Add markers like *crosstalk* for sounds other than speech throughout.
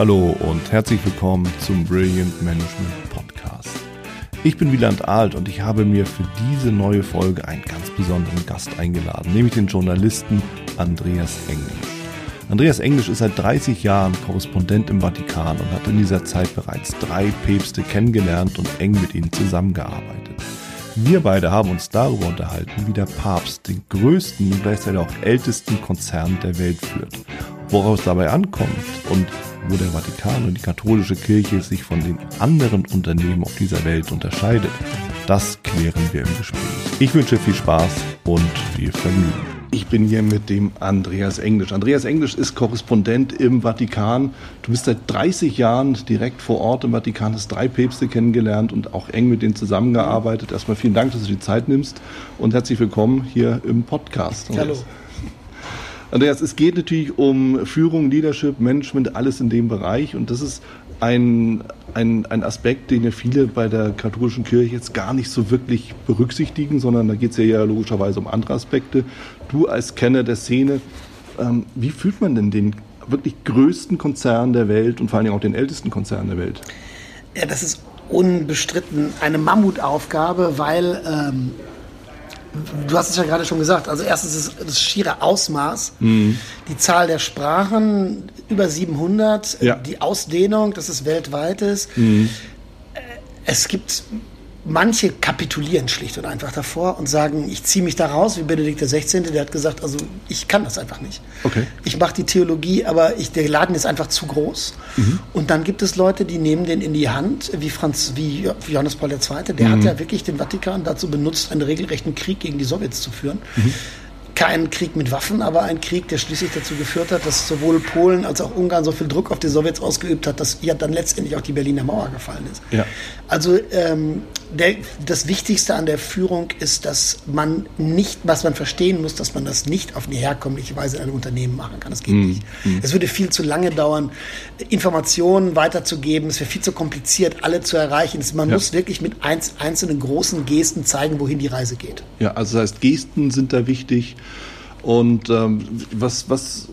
Hallo und herzlich willkommen zum Brilliant Management Podcast. Ich bin Wieland Alt und ich habe mir für diese neue Folge einen ganz besonderen Gast eingeladen, nämlich den Journalisten Andreas Englisch. Andreas Englisch ist seit 30 Jahren Korrespondent im Vatikan und hat in dieser Zeit bereits drei Päpste kennengelernt und eng mit ihnen zusammengearbeitet. Wir beide haben uns darüber unterhalten, wie der Papst den größten und gleichzeitig auch ältesten Konzern der Welt führt, woraus dabei ankommt und wo der Vatikan und die katholische Kirche sich von den anderen Unternehmen auf dieser Welt unterscheidet. Das klären wir im Gespräch. Ich wünsche viel Spaß und viel Vergnügen. Ich bin hier mit dem Andreas Englisch. Andreas Englisch ist Korrespondent im Vatikan. Du bist seit 30 Jahren direkt vor Ort im Vatikan, hast drei Päpste kennengelernt und auch eng mit denen zusammengearbeitet. Erstmal vielen Dank, dass du die Zeit nimmst und herzlich willkommen hier im Podcast. Hallo. Andreas, es geht natürlich um Führung, Leadership, Management, alles in dem Bereich. Und das ist ein, ein, ein Aspekt, den ja viele bei der katholischen Kirche jetzt gar nicht so wirklich berücksichtigen, sondern da geht es ja, ja logischerweise um andere Aspekte. Du als Kenner der Szene, ähm, wie fühlt man denn den wirklich größten Konzern der Welt und vor allen Dingen auch den ältesten Konzern der Welt? Ja, das ist unbestritten eine Mammutaufgabe, weil ähm, du hast es ja gerade schon gesagt, also erstens ist das schiere Ausmaß, mhm. die Zahl der Sprachen, über 700, ja. die Ausdehnung, dass es weltweit ist. Mhm. Es gibt manche kapitulieren schlicht und einfach davor und sagen, ich ziehe mich da raus, wie Benedikt XVI., der hat gesagt, also ich kann das einfach nicht. Okay. Ich mache die Theologie, aber ich, der Laden ist einfach zu groß. Mhm. Und dann gibt es Leute, die nehmen den in die Hand, wie, Franz, wie Johannes Paul II., der mhm. hat ja wirklich den Vatikan dazu benutzt, einen regelrechten Krieg gegen die Sowjets zu führen. Mhm kein Krieg mit Waffen, aber ein Krieg, der schließlich dazu geführt hat, dass sowohl Polen als auch Ungarn so viel Druck auf die Sowjets ausgeübt hat, dass ja dann letztendlich auch die Berliner Mauer gefallen ist. Ja. Also ähm, der, das Wichtigste an der Führung ist, dass man nicht, was man verstehen muss, dass man das nicht auf eine herkömmliche Weise in einem Unternehmen machen kann. Das geht mm. nicht. Mm. Es würde viel zu lange dauern, Informationen weiterzugeben. Es wäre viel zu kompliziert, alle zu erreichen. Man ja. muss wirklich mit einzelnen großen Gesten zeigen, wohin die Reise geht. Ja, also das heißt, Gesten sind da wichtig. Und ähm, was, was,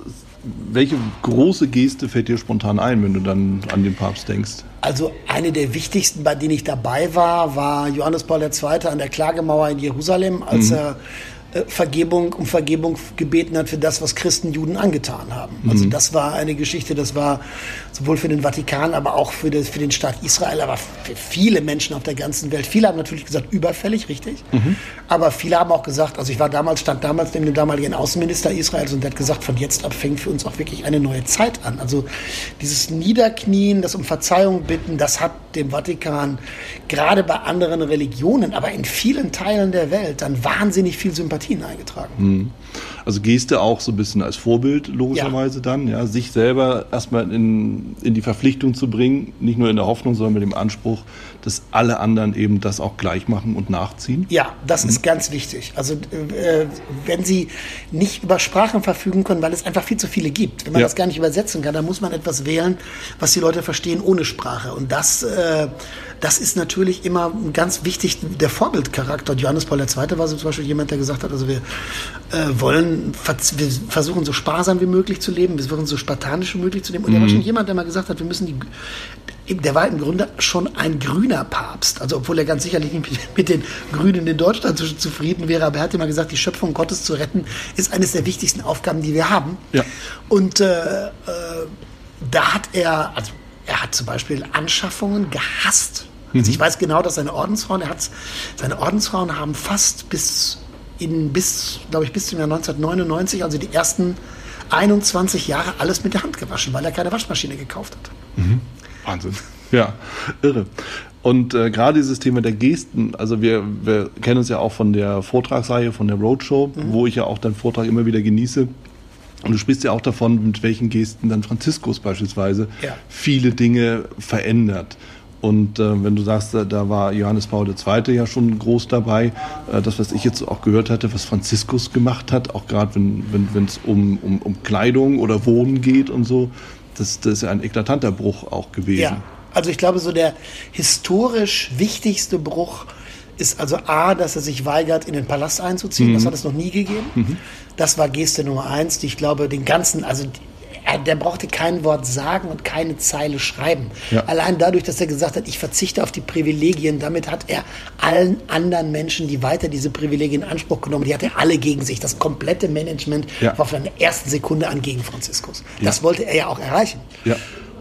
welche große Geste fällt dir spontan ein, wenn du dann an den Papst denkst? Also eine der wichtigsten, bei denen ich dabei war, war Johannes Paul II. an der Klagemauer in Jerusalem, als mhm. er Vergebung um Vergebung gebeten hat für das, was Christen Juden angetan haben. Also mhm. das war eine Geschichte, das war sowohl für den Vatikan, aber auch für, das, für den Staat Israel, aber für viele Menschen auf der ganzen Welt. Viele haben natürlich gesagt, überfällig, richtig. Mhm. Aber viele haben auch gesagt, also ich war damals, stand damals neben dem damaligen Außenminister Israels und der hat gesagt, von jetzt ab fängt für uns auch wirklich eine neue Zeit an. Also dieses Niederknien, das um Verzeihung bitten, das hat dem Vatikan gerade bei anderen Religionen, aber in vielen Teilen der Welt dann wahnsinnig viel Sympathie Sympathien eingetragen. Mhm. Also Geste auch so ein bisschen als Vorbild logischerweise ja. dann, ja, sich selber erstmal in, in die Verpflichtung zu bringen, nicht nur in der Hoffnung, sondern mit dem Anspruch, dass alle anderen eben das auch gleich machen und nachziehen. Ja, das mhm. ist ganz wichtig. Also äh, wenn Sie nicht über Sprachen verfügen können, weil es einfach viel zu viele gibt, wenn man ja. das gar nicht übersetzen kann, dann muss man etwas wählen, was die Leute verstehen ohne Sprache. Und das äh, das ist natürlich immer ganz wichtig, der Vorbildcharakter. Johannes Paul II. war so zum Beispiel jemand, der gesagt hat, also wir äh, wollen, wir versuchen so sparsam wie möglich zu leben, wir versuchen so spartanisch wie möglich zu leben. Und mhm. er war schon jemand, der mal gesagt hat, wir müssen die, der war im Grunde schon ein grüner Papst. Also obwohl er ganz sicherlich nicht mit den Grünen in Deutschland zufrieden wäre, aber er hat immer gesagt, die Schöpfung Gottes zu retten, ist eines der wichtigsten Aufgaben, die wir haben. Ja. Und äh, äh, da hat er, also er hat zum Beispiel Anschaffungen gehasst. Also ich weiß genau, dass seine Ordensfrauen, er hat, seine Ordensfrauen haben fast bis in, bis, glaube ich, bis zum Jahr 1999, also die ersten 21 Jahre alles mit der Hand gewaschen, weil er keine Waschmaschine gekauft hat. Mhm. Wahnsinn. Ja, irre. Und äh, gerade dieses Thema der Gesten, also wir, wir kennen uns ja auch von der Vortragsreihe, von der Roadshow, mhm. wo ich ja auch deinen Vortrag immer wieder genieße. Und du sprichst ja auch davon, mit welchen Gesten dann Franziskus beispielsweise ja. viele Dinge verändert. Und äh, wenn du sagst, da war Johannes Paul II. ja schon groß dabei, äh, das, was ich jetzt auch gehört hatte, was Franziskus gemacht hat, auch gerade wenn es wenn, um, um, um Kleidung oder Wohnen geht und so, das, das ist ja ein eklatanter Bruch auch gewesen. Ja, also ich glaube, so der historisch wichtigste Bruch ist also A, dass er sich weigert, in den Palast einzuziehen. Mhm. Das hat es noch nie gegeben. Mhm. Das war Geste Nummer eins, die ich glaube, den ganzen, also er, der brauchte kein Wort sagen und keine Zeile schreiben. Ja. Allein dadurch, dass er gesagt hat, ich verzichte auf die Privilegien, damit hat er allen anderen Menschen, die weiter diese Privilegien in Anspruch genommen, die hat er alle gegen sich. Das komplette Management Ja. war von der ersten Sekunde an gegen Franziskus. Das wollte er ja auch erreichen.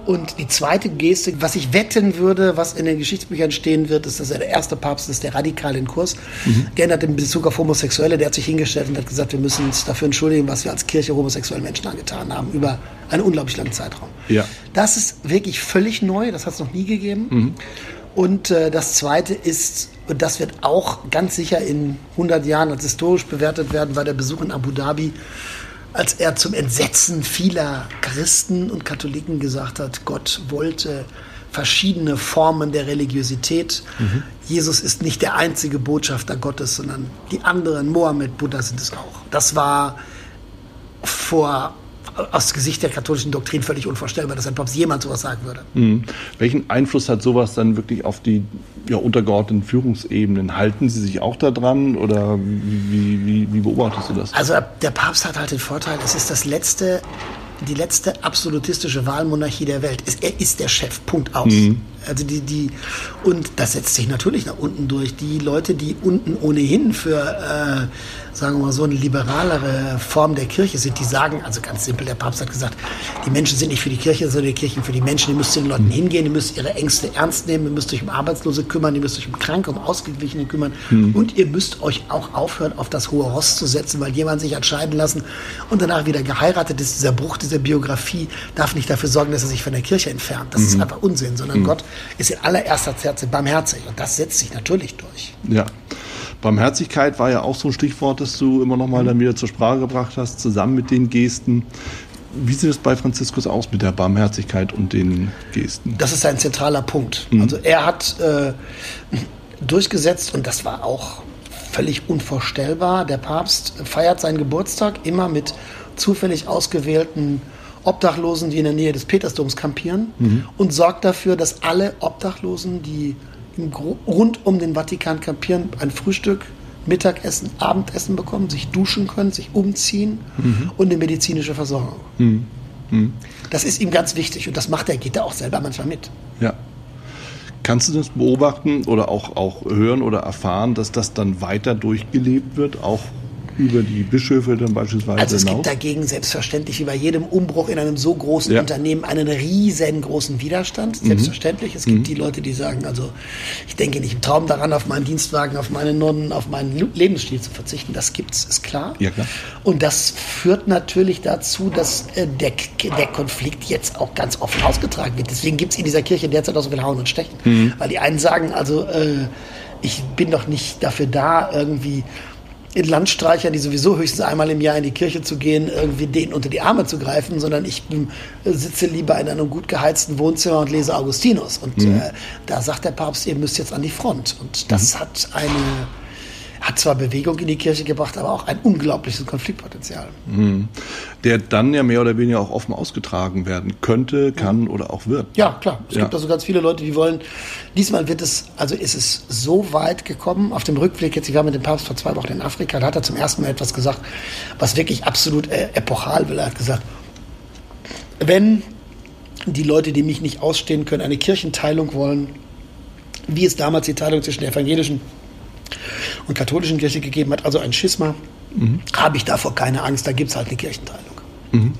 Und die zweite Geste, was ich wetten würde, was in den Geschichtsbüchern stehen wird, ist, dass er der erste Papst ist, der radikal den Kurs Mhm. geändert in Bezug auf Homosexuelle. Der hat sich hingestellt und hat gesagt, wir müssen uns dafür entschuldigen, was wir als Kirche homosexuellen Menschen angetan haben, über einen unglaublich langen Zeitraum. Ja. Das ist wirklich völlig neu, das hat es noch nie gegeben. Mhm. Und äh, das Zweite ist, und das wird auch ganz sicher in 100 Jahren als historisch bewertet werden, war der Besuch in Abu Dhabi, als er zum Entsetzen vieler Christen und Katholiken gesagt hat, Gott wollte verschiedene Formen der Religiosität. Jesus ist nicht der einzige Botschafter Gottes, sondern die anderen, Mohammed, Buddha sind es auch. Das war vor aus Gesicht der katholischen Doktrin völlig unvorstellbar, dass ein Papst jemals sowas sagen würde. Mhm. Welchen Einfluss hat sowas dann wirklich auf die ja, untergeordneten Führungsebenen? Halten Sie sich auch da dran oder wie, wie, wie beobachtest du das? Also der Papst hat halt den Vorteil, es ist das letzte, die letzte absolutistische Wahlmonarchie der Welt. Er ist der Chef, Punkt aus. Also die, die, und das setzt sich natürlich nach unten durch. Die Leute, die unten ohnehin für, äh, sagen wir mal so, eine liberalere Form der Kirche sind, die sagen, also ganz simpel, der Papst hat gesagt, die Menschen sind nicht für die Kirche, sondern die Kirchen für die Menschen. Ihr müsst zu den Leuten hingehen, ihr müsst ihre Ängste ernst nehmen, ihr müsst euch um Arbeitslose kümmern, ihr müsst euch um Kranke, um Ausgeglichene kümmern und ihr müsst euch auch aufhören, auf das hohe Ross zu setzen, weil jemand sich hat scheiden lassen und danach wieder geheiratet ist. Dieser Bruch dieser Biografie darf nicht dafür sorgen, dass er sich von der Kirche entfernt. Das ist einfach Unsinn, sondern Gott ist in allererster Linie barmherzig und das setzt sich natürlich durch. Ja. Barmherzigkeit war ja auch so ein Stichwort, das du immer noch mal dann wieder zur Sprache gebracht hast, zusammen mit den Gesten. Wie sieht es bei Franziskus aus mit der Barmherzigkeit und den Gesten? Das ist ein zentraler Punkt. Also er hat äh, durchgesetzt und das war auch völlig unvorstellbar. Der Papst feiert seinen Geburtstag immer mit zufällig ausgewählten Obdachlosen, die in der Nähe des Petersdoms kampieren und sorgt dafür, dass alle Obdachlosen, die rund um den Vatikan kampieren, ein Frühstück, Mittagessen, Abendessen bekommen, sich duschen können, sich umziehen und eine medizinische Versorgung. Das ist ihm ganz wichtig und das macht er, geht er auch selber manchmal mit. Ja. Kannst du das beobachten oder auch, auch hören oder erfahren, dass das dann weiter durchgelebt wird, auch über die Bischöfe dann beispielsweise Also es hinaus? gibt dagegen selbstverständlich wie bei jedem Umbruch in einem so großen Ja. Unternehmen einen riesengroßen Widerstand. Selbstverständlich. Es gibt die Leute, die sagen, also ich denke nicht im Traum daran, auf meinen Dienstwagen, auf meine Nonnen, auf meinen Lebensstil zu verzichten. Das gibt's, ist klar. Ja, klar. Und das führt natürlich dazu, dass äh, der, der Konflikt jetzt auch ganz offen ausgetragen wird. Deswegen gibt's in dieser Kirche derzeit auch so viel Hauen und Stechen. Weil die einen sagen, also äh, ich bin doch nicht dafür da, irgendwie in Landstreichern, die sowieso höchstens einmal im Jahr in die Kirche zu gehen, irgendwie denen unter die Arme zu greifen, sondern ich ähm, sitze lieber in einem gut geheizten Wohnzimmer und lese Augustinus. Und äh, da sagt der Papst, ihr müsst jetzt an die Front. Und das hat eine, hat zwar Bewegung in die Kirche gebracht, aber auch ein unglaubliches Konfliktpotenzial. Der dann ja mehr oder weniger auch offen ausgetragen werden könnte, kann oder auch wird. Ja, klar. Es Ja. gibt also ganz viele Leute, die wollen. Diesmal wird es, also ist es so weit gekommen. Auf dem Rückblick jetzt, ich war mit dem Papst vor zwei Wochen in Afrika, da hat er zum ersten Mal etwas gesagt, was wirklich absolut äh, epochal will. Er hat gesagt, wenn die Leute, die mich nicht ausstehen können, eine Kirchenteilung wollen, wie es damals die Teilung zwischen der evangelischen und katholischen Kirche gegeben hat, also ein Schisma, habe ich davor keine Angst, da gibt es halt eine Kirchenteilung.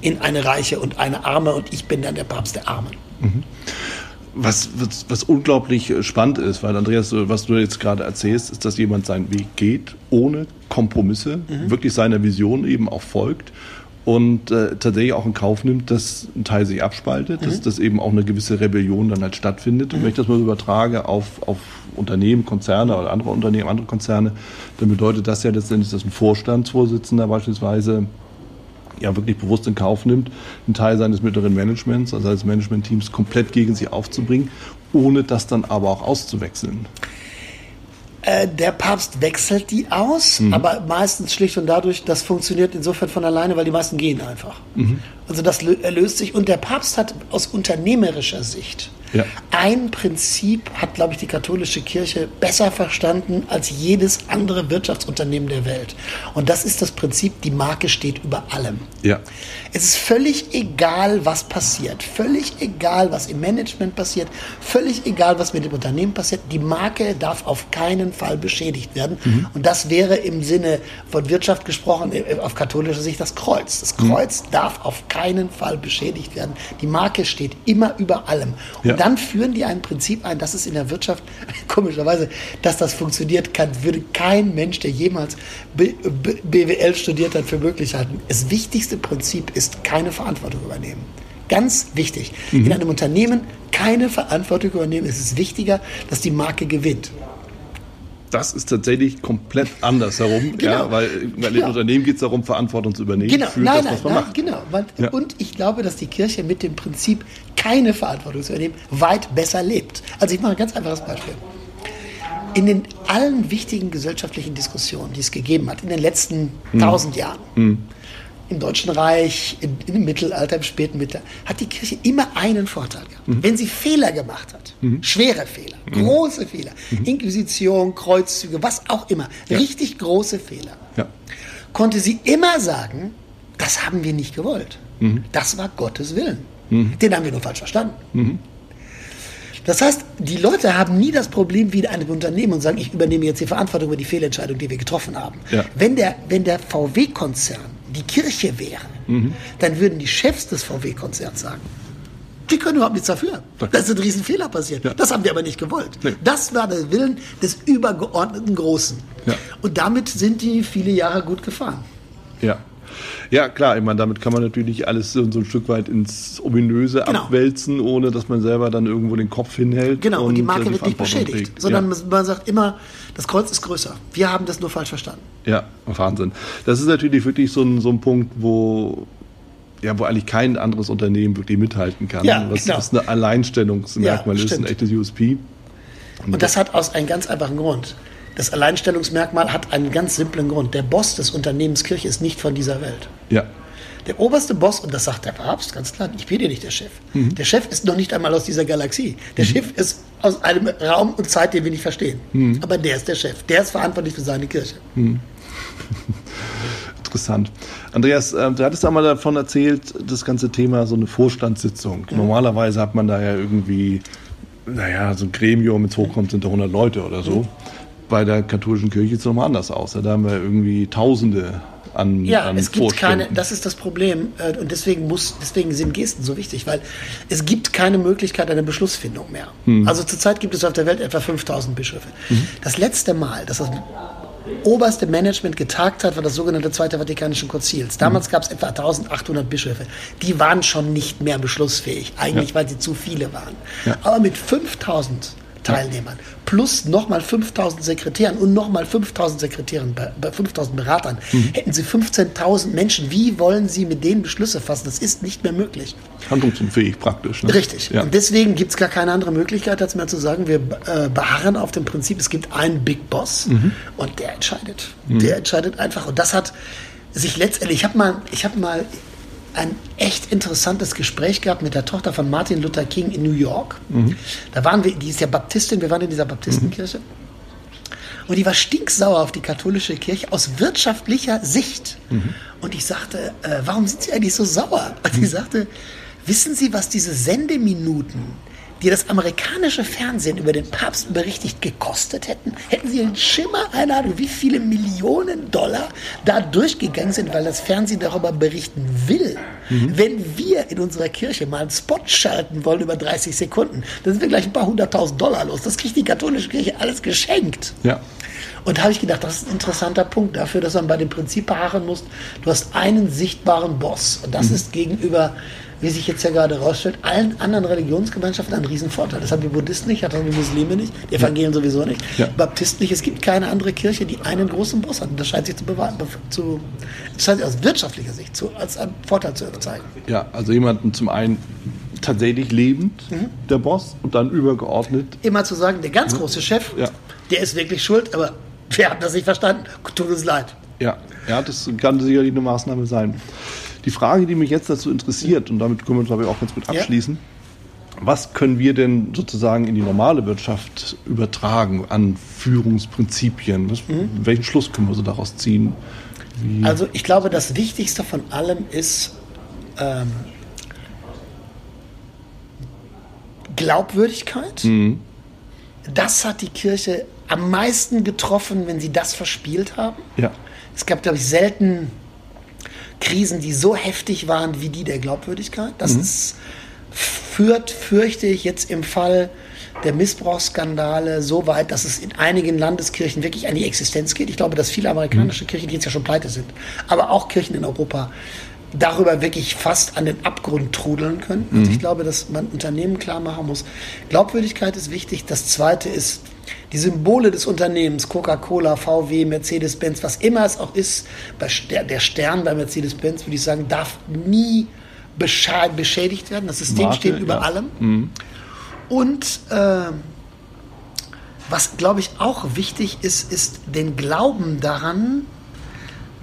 In eine Reiche und eine Arme und ich bin dann der Papst der Armen. Was, was, was unglaublich äh, spannend ist, weil Andreas, so, was du jetzt gerade erzählst, ist, dass jemand seinen Weg geht, ohne Kompromisse, wirklich seiner Vision eben auch folgt und äh, tatsächlich auch in Kauf nimmt, dass ein Teil sich abspaltet, dass, dass eben auch eine gewisse Rebellion dann halt stattfindet. Und wenn ich das mal übertrage auf, auf Unternehmen, Konzerne oder andere Unternehmen, andere Konzerne, dann bedeutet das ja letztendlich, dass ein Vorstandsvorsitzender beispielsweise ja wirklich bewusst in Kauf nimmt, einen Teil seines mittleren Managements, also seines Managementteams komplett gegen sie aufzubringen, ohne das dann aber auch auszuwechseln. Äh, der Papst wechselt die aus, aber meistens schlicht und dadurch, das funktioniert insofern von alleine, weil die meisten gehen einfach. Also das löst sich. Und der Papst hat aus unternehmerischer Sicht ja. ein Prinzip, hat, glaube ich, die katholische Kirche besser verstanden als jedes andere Wirtschaftsunternehmen der Welt. Und das ist das Prinzip, die Marke steht über allem. Ja. Es ist völlig egal, was passiert. Völlig egal, was im Management passiert. Völlig egal, was mit dem Unternehmen passiert. Die Marke darf auf keinen Fall beschädigt werden. Mhm. Und das wäre im Sinne von Wirtschaft gesprochen, äh, auf katholischer Sicht das Kreuz. Das mhm. Kreuz mhm. darf auf keinen Fall beschädigt werden. Die Marke steht immer über allem. Und ja. dann führen die ein Prinzip ein, das ist in der Wirtschaft, *laughs* komischerweise, dass das funktioniert kann, würde kein Mensch, der jemals BWL studiert hat, für möglich halten. Das wichtigste Prinzip ist keine Verantwortung übernehmen. Ganz wichtig. Mhm. In einem Unternehmen keine Verantwortung übernehmen. Es ist wichtiger, dass die Marke gewinnt das ist tatsächlich komplett andersherum, *laughs* genau. ja, weil, weil genau. im Unternehmen geht es darum, Verantwortung zu übernehmen genau. für nein, das, was man nein, macht. Genau, ja. und ich glaube, dass die Kirche mit dem Prinzip, keine Verantwortung zu übernehmen, weit besser lebt. Also ich mache ein ganz einfaches Beispiel. In den allen wichtigen gesellschaftlichen Diskussionen, die es gegeben hat, in den letzten hm. tausend hm. Jahren, hm im Deutschen Reich, im, im, Mittelalter, im späten Mittelalter, hat die Kirche immer einen Vorteil gehabt. Mhm. Wenn sie Fehler gemacht hat, mhm. schwere Fehler, mhm. große Fehler, mhm. Inquisition, Kreuzzüge, was auch immer, ja. richtig große Fehler, ja. konnte sie immer sagen, das haben wir nicht gewollt. Mhm. Das war Gottes Willen. Mhm. Den haben wir nur falsch verstanden. Das heißt, die Leute haben nie das Problem wie in einem Unternehmen und sagen, ich übernehme jetzt die Verantwortung über die Fehlentscheidung, die wir getroffen haben. Ja. Wenn der, wenn der VW-Konzern die Kirche wäre, mhm. dann würden die Chefs des VW-Konzerns sagen, die können überhaupt nichts dafür. Da ist ein Riesenfehler passiert. Ja. Das haben wir aber nicht gewollt. Nee. Das war der Willen des übergeordneten Großen. Ja. Und damit sind die viele Jahre gut gefahren. Ja. Ja, klar, ich meine, damit kann man natürlich alles so, ein Stück weit ins Ominöse genau. abwälzen, ohne dass man selber dann irgendwo den Kopf hinhält. Genau, und, und die Marke die wird nicht beschädigt, trägt. sondern ja. man sagt immer, das Kreuz ist größer. Wir haben das nur falsch verstanden. Ja, Wahnsinn. Das ist natürlich wirklich so ein, so ein Punkt, wo ja, wo eigentlich kein anderes Unternehmen wirklich mithalten kann. Ja, was, genau. was ein Alleinstellungsmerkmal ja, ist, ein echtes USP. Und, und das hat aus einem ganz einfachen Grund. Das Alleinstellungsmerkmal hat einen ganz simplen Grund. Der Boss des Unternehmens Kirche ist nicht von dieser Welt. Ja. Der oberste Boss, und das sagt der Papst ganz klar, ich bin dir nicht der Chef. Mhm. Der Chef ist noch nicht einmal aus dieser Galaxie. Der mhm. Chef ist aus einem Raum und Zeit, den wir nicht verstehen. Mhm. Aber der ist der Chef. Der ist verantwortlich für seine Kirche. Mhm. *laughs* Interessant. Andreas, äh, du hattest einmal davon erzählt, das ganze Thema so eine Vorstandssitzung. Mhm. Normalerweise hat man da ja irgendwie, naja, so ein Gremium, wenn es hochkommt, sind da 100 Leute oder so. Bei der katholischen Kirche sieht es nochmal anders aus. Da haben wir irgendwie Tausende an Ja, an es gibt keine, das ist das Problem äh, und deswegen muss, deswegen sind Gesten so wichtig, weil es gibt keine Möglichkeit einer Beschlussfindung mehr. Hm. Also zurzeit gibt es auf der Welt etwa 5000 Bischöfe. Mhm. Das letzte Mal, dass das oberste Management getagt hat, war das sogenannte Zweite Vatikanische Konzils. Damals mhm. gab es etwa 1800 Bischöfe. Die waren schon nicht mehr beschlussfähig, eigentlich ja. weil sie zu viele waren. Ja. Aber mit 5000 Teilnehmern plus nochmal 5000 Sekretären und nochmal 5000 Sekretären, 5000 Beratern, mhm. hätten Sie 15.000 Menschen. Wie wollen Sie mit denen Beschlüsse fassen? Das ist nicht mehr möglich. Handlungsunfähig praktisch. Ne? Richtig. Ja. Und deswegen gibt es gar keine andere Möglichkeit, als mehr zu sagen, wir äh, beharren auf dem Prinzip, es gibt einen Big Boss mhm. und der entscheidet. Mhm. Der entscheidet einfach. Und das hat sich letztendlich, ich habe mal, ich habe mal ein echt interessantes Gespräch gehabt mit der Tochter von Martin Luther King in New York. Mhm. Da waren wir, die ist ja Baptistin, wir waren in dieser Baptistenkirche. Mhm. Und die war stinksauer auf die katholische Kirche aus wirtschaftlicher Sicht. Mhm. Und ich sagte, äh, warum sind Sie eigentlich so sauer? Und die mhm. sagte, wissen Sie, was diese Sendeminuten die das amerikanische Fernsehen über den Papst berichtigt gekostet hätten, hätten sie einen Schimmer einer Ahnung, wie viele Millionen Dollar da durchgegangen sind, weil das Fernsehen darüber berichten will. Mhm. Wenn wir in unserer Kirche mal einen Spot schalten wollen über 30 Sekunden, dann sind wir gleich ein paar hunderttausend Dollar los. Das kriegt die katholische Kirche alles geschenkt. Ja. Und da habe ich gedacht, das ist ein interessanter Punkt dafür, dass man bei dem Prinzip beharren muss. Du hast einen sichtbaren Boss. Und das mhm. ist gegenüber wie sich jetzt ja gerade herausstellt, allen anderen Religionsgemeinschaften einen Riesenvorteil. Das haben die Buddhisten nicht, das haben die Muslime nicht, die Evangelien ja. sowieso nicht, ja. Baptisten nicht. Es gibt keine andere Kirche, die einen großen Boss hat. Und das scheint sich zu bewahren, zu, das scheint sich aus wirtschaftlicher Sicht zu, als einen Vorteil zu zeigen. Ja, also jemanden zum einen tatsächlich lebend, mhm. der Boss, und dann übergeordnet. Immer zu sagen, der ganz große Chef, ja. der ist wirklich schuld, aber wer hat das nicht verstanden? Tut uns leid. Ja, ja, das kann sicherlich eine Maßnahme sein. Die Frage, die mich jetzt dazu interessiert, und damit können wir, glaube ich, auch ganz gut abschließen, ja. was können wir denn sozusagen in die normale Wirtschaft übertragen an Führungsprinzipien? Was, mhm. Welchen Schluss können wir so daraus ziehen? Wie also ich glaube, das Wichtigste von allem ist ähm, Glaubwürdigkeit. Mhm. Das hat die Kirche am meisten getroffen, wenn sie das verspielt haben. Ja. Es gab, glaube ich, selten Krisen, die so heftig waren wie die der Glaubwürdigkeit. Das mhm. ist, führt, fürchte ich, jetzt im Fall der Missbrauchsskandale so weit, dass es in einigen Landeskirchen wirklich an die Existenz geht. Ich glaube, dass viele amerikanische mhm. Kirchen, die jetzt ja schon pleite sind, aber auch Kirchen in Europa darüber wirklich fast an den Abgrund trudeln können. Also mhm. ich glaube, dass man Unternehmen klar machen muss. Glaubwürdigkeit ist wichtig. Das zweite ist die Symbole des Unternehmens, Coca-Cola, VW, Mercedes-Benz, was immer es auch ist, der Stern bei Mercedes-Benz, würde ich sagen, darf nie beschädigt werden. Das System Marke, steht über ja. allem. Mhm. Und äh, was, glaube ich, auch wichtig ist, ist den Glauben daran,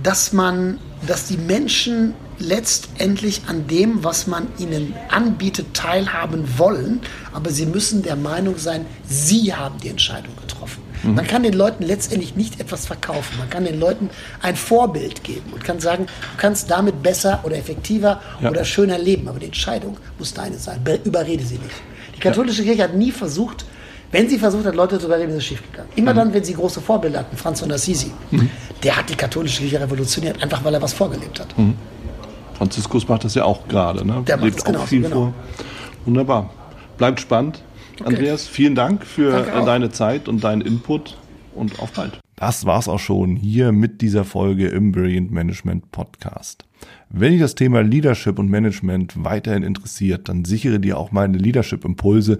dass man, dass die Menschen letztendlich an dem, was man ihnen anbietet, teilhaben wollen, aber sie müssen der Meinung sein, sie haben die Entscheidung getroffen. Mhm. Man kann den Leuten letztendlich nicht etwas verkaufen. Man kann den Leuten ein Vorbild geben und kann sagen, du kannst damit besser oder effektiver ja. oder schöner leben, aber die Entscheidung muss deine sein. Überrede sie nicht. Die katholische ja. Kirche hat nie versucht, wenn sie versucht hat, Leute zu überreden, ist es schiefgegangen. Immer mhm. dann, wenn sie große Vorbilder hatten, Franz von Assisi, mhm. der hat die katholische Kirche revolutioniert, einfach weil er was vorgelebt hat. Franziskus macht das ja auch gerade. Ne? Der Lebt auch viel genau. vor. Wunderbar. Bleibt spannend. Okay. Andreas, vielen Dank für deine Zeit und deinen Input und auf bald. Das war's auch schon hier mit dieser Folge im Brilliant Management Podcast. Wenn dich das Thema Leadership und Management weiterhin interessiert, dann sichere dir auch meine Leadership Impulse